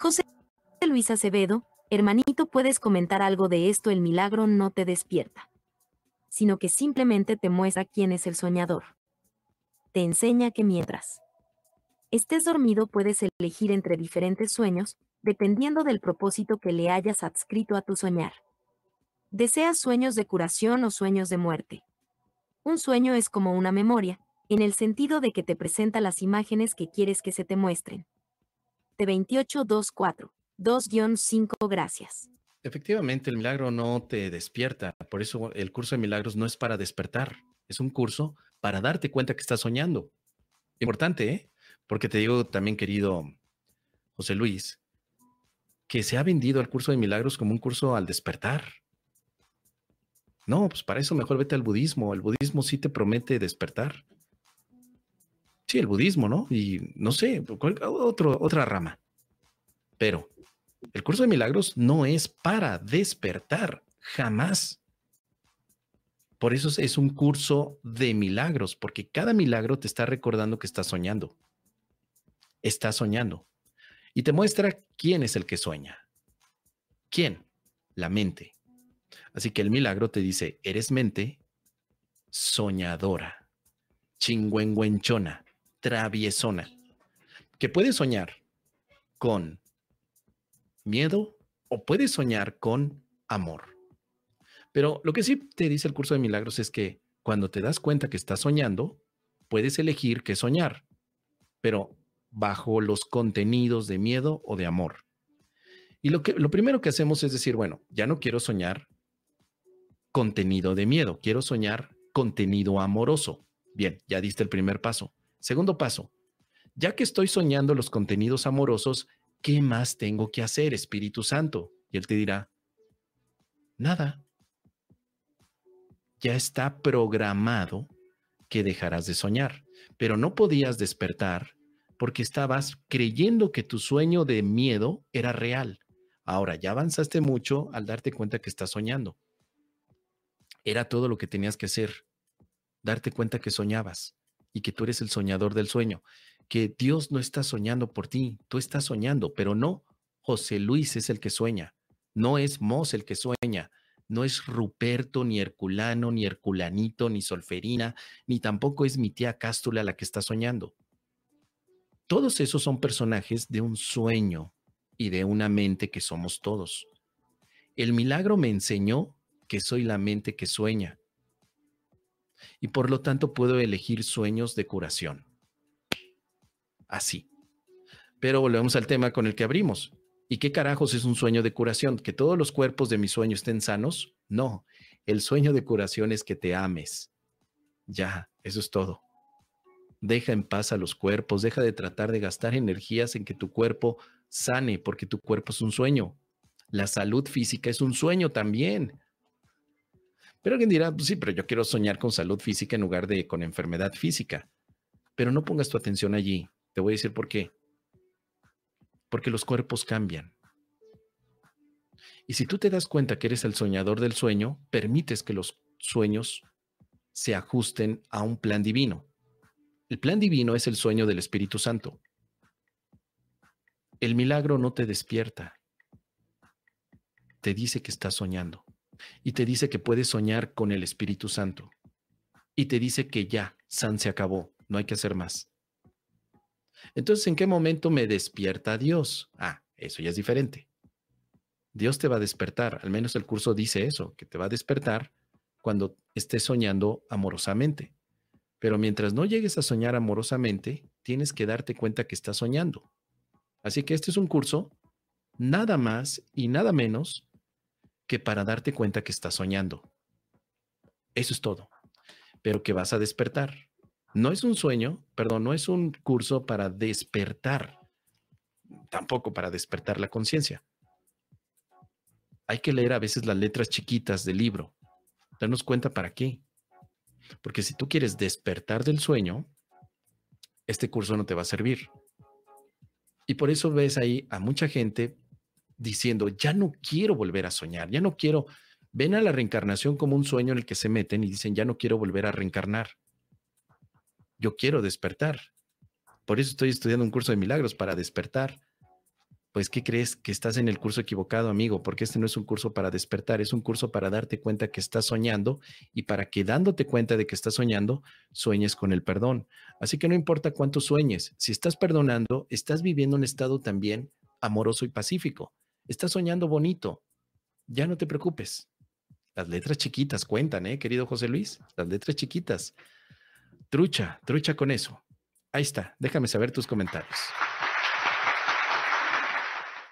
José Luis Acevedo, hermanito, puedes comentar algo de esto, el milagro no te despierta, sino que simplemente te muestra quién es el soñador. Te enseña que mientras estés dormido puedes elegir entre diferentes sueños, dependiendo del propósito que le hayas adscrito a tu soñar. ¿Deseas sueños de curación o sueños de muerte? Un sueño es como una memoria, en el sentido de que te presenta las imágenes que quieres que se te muestren. De 2824, 2-5 gracias. Efectivamente, el milagro no te despierta, por eso el curso de milagros no es para despertar, es un curso para darte cuenta que estás soñando. Importante, ¿eh? Porque te digo también, querido José Luis, que se ha vendido el curso de milagros como un curso al despertar. No, pues para eso mejor vete al budismo. El budismo sí te promete despertar. Sí, el budismo, ¿no? Y no sé, otro, otra rama. Pero el curso de milagros no es para despertar, jamás. Por eso es un curso de milagros, porque cada milagro te está recordando que estás soñando. Estás soñando. Y te muestra quién es el que sueña. ¿Quién? La mente. Así que el milagro te dice, eres mente soñadora, chingüengüenchona, traviesona, que puede soñar con miedo o puedes soñar con amor. Pero lo que sí te dice el curso de milagros es que cuando te das cuenta que estás soñando, puedes elegir qué soñar, pero bajo los contenidos de miedo o de amor. Y lo, que, lo primero que hacemos es decir, bueno, ya no quiero soñar contenido de miedo, quiero soñar contenido amoroso. Bien, ya diste el primer paso. Segundo paso, ya que estoy soñando los contenidos amorosos, ¿qué más tengo que hacer, Espíritu Santo? Y él te dirá, nada. Ya está programado que dejarás de soñar, pero no podías despertar porque estabas creyendo que tu sueño de miedo era real. Ahora ya avanzaste mucho al darte cuenta que estás soñando. Era todo lo que tenías que hacer, darte cuenta que soñabas y que tú eres el soñador del sueño que Dios no está soñando por ti, tú estás soñando, pero no, José Luis es el que sueña, no es Mos el que sueña, no es Ruperto, ni Herculano, ni Herculanito, ni Solferina, ni tampoco es mi tía Cástula la que está soñando. Todos esos son personajes de un sueño y de una mente que somos todos. El milagro me enseñó que soy la mente que sueña y por lo tanto puedo elegir sueños de curación así. Pero volvemos al tema con el que abrimos. ¿Y qué carajos es un sueño de curación? ¿Que todos los cuerpos de mi sueño estén sanos? No, el sueño de curación es que te ames. Ya, eso es todo. Deja en paz a los cuerpos, deja de tratar de gastar energías en que tu cuerpo sane, porque tu cuerpo es un sueño. La salud física es un sueño también. Pero alguien dirá, pues sí, pero yo quiero soñar con salud física en lugar de con enfermedad física. Pero no pongas tu atención allí. Te voy a decir por qué. Porque los cuerpos cambian. Y si tú te das cuenta que eres el soñador del sueño, permites que los sueños se ajusten a un plan divino. El plan divino es el sueño del Espíritu Santo. El milagro no te despierta. Te dice que estás soñando. Y te dice que puedes soñar con el Espíritu Santo. Y te dice que ya, San se acabó, no hay que hacer más. Entonces, ¿en qué momento me despierta Dios? Ah, eso ya es diferente. Dios te va a despertar, al menos el curso dice eso, que te va a despertar cuando estés soñando amorosamente. Pero mientras no llegues a soñar amorosamente, tienes que darte cuenta que estás soñando. Así que este es un curso nada más y nada menos que para darte cuenta que estás soñando. Eso es todo. Pero que vas a despertar. No es un sueño, perdón, no es un curso para despertar, tampoco para despertar la conciencia. Hay que leer a veces las letras chiquitas del libro, darnos cuenta para qué. Porque si tú quieres despertar del sueño, este curso no te va a servir. Y por eso ves ahí a mucha gente diciendo, ya no quiero volver a soñar, ya no quiero, ven a la reencarnación como un sueño en el que se meten y dicen, ya no quiero volver a reencarnar yo quiero despertar. Por eso estoy estudiando un curso de milagros para despertar. Pues, ¿qué crees? Que estás en el curso equivocado, amigo, porque este no es un curso para despertar, es un curso para darte cuenta que estás soñando y para que dándote cuenta de que estás soñando, sueñes con el perdón. Así que no importa cuánto sueñes, si estás perdonando, estás viviendo un estado también amoroso y pacífico. Estás soñando bonito. Ya no te preocupes. Las letras chiquitas cuentan, ¿eh, querido José Luis? Las letras chiquitas. Trucha, trucha con eso. Ahí está, déjame saber tus comentarios.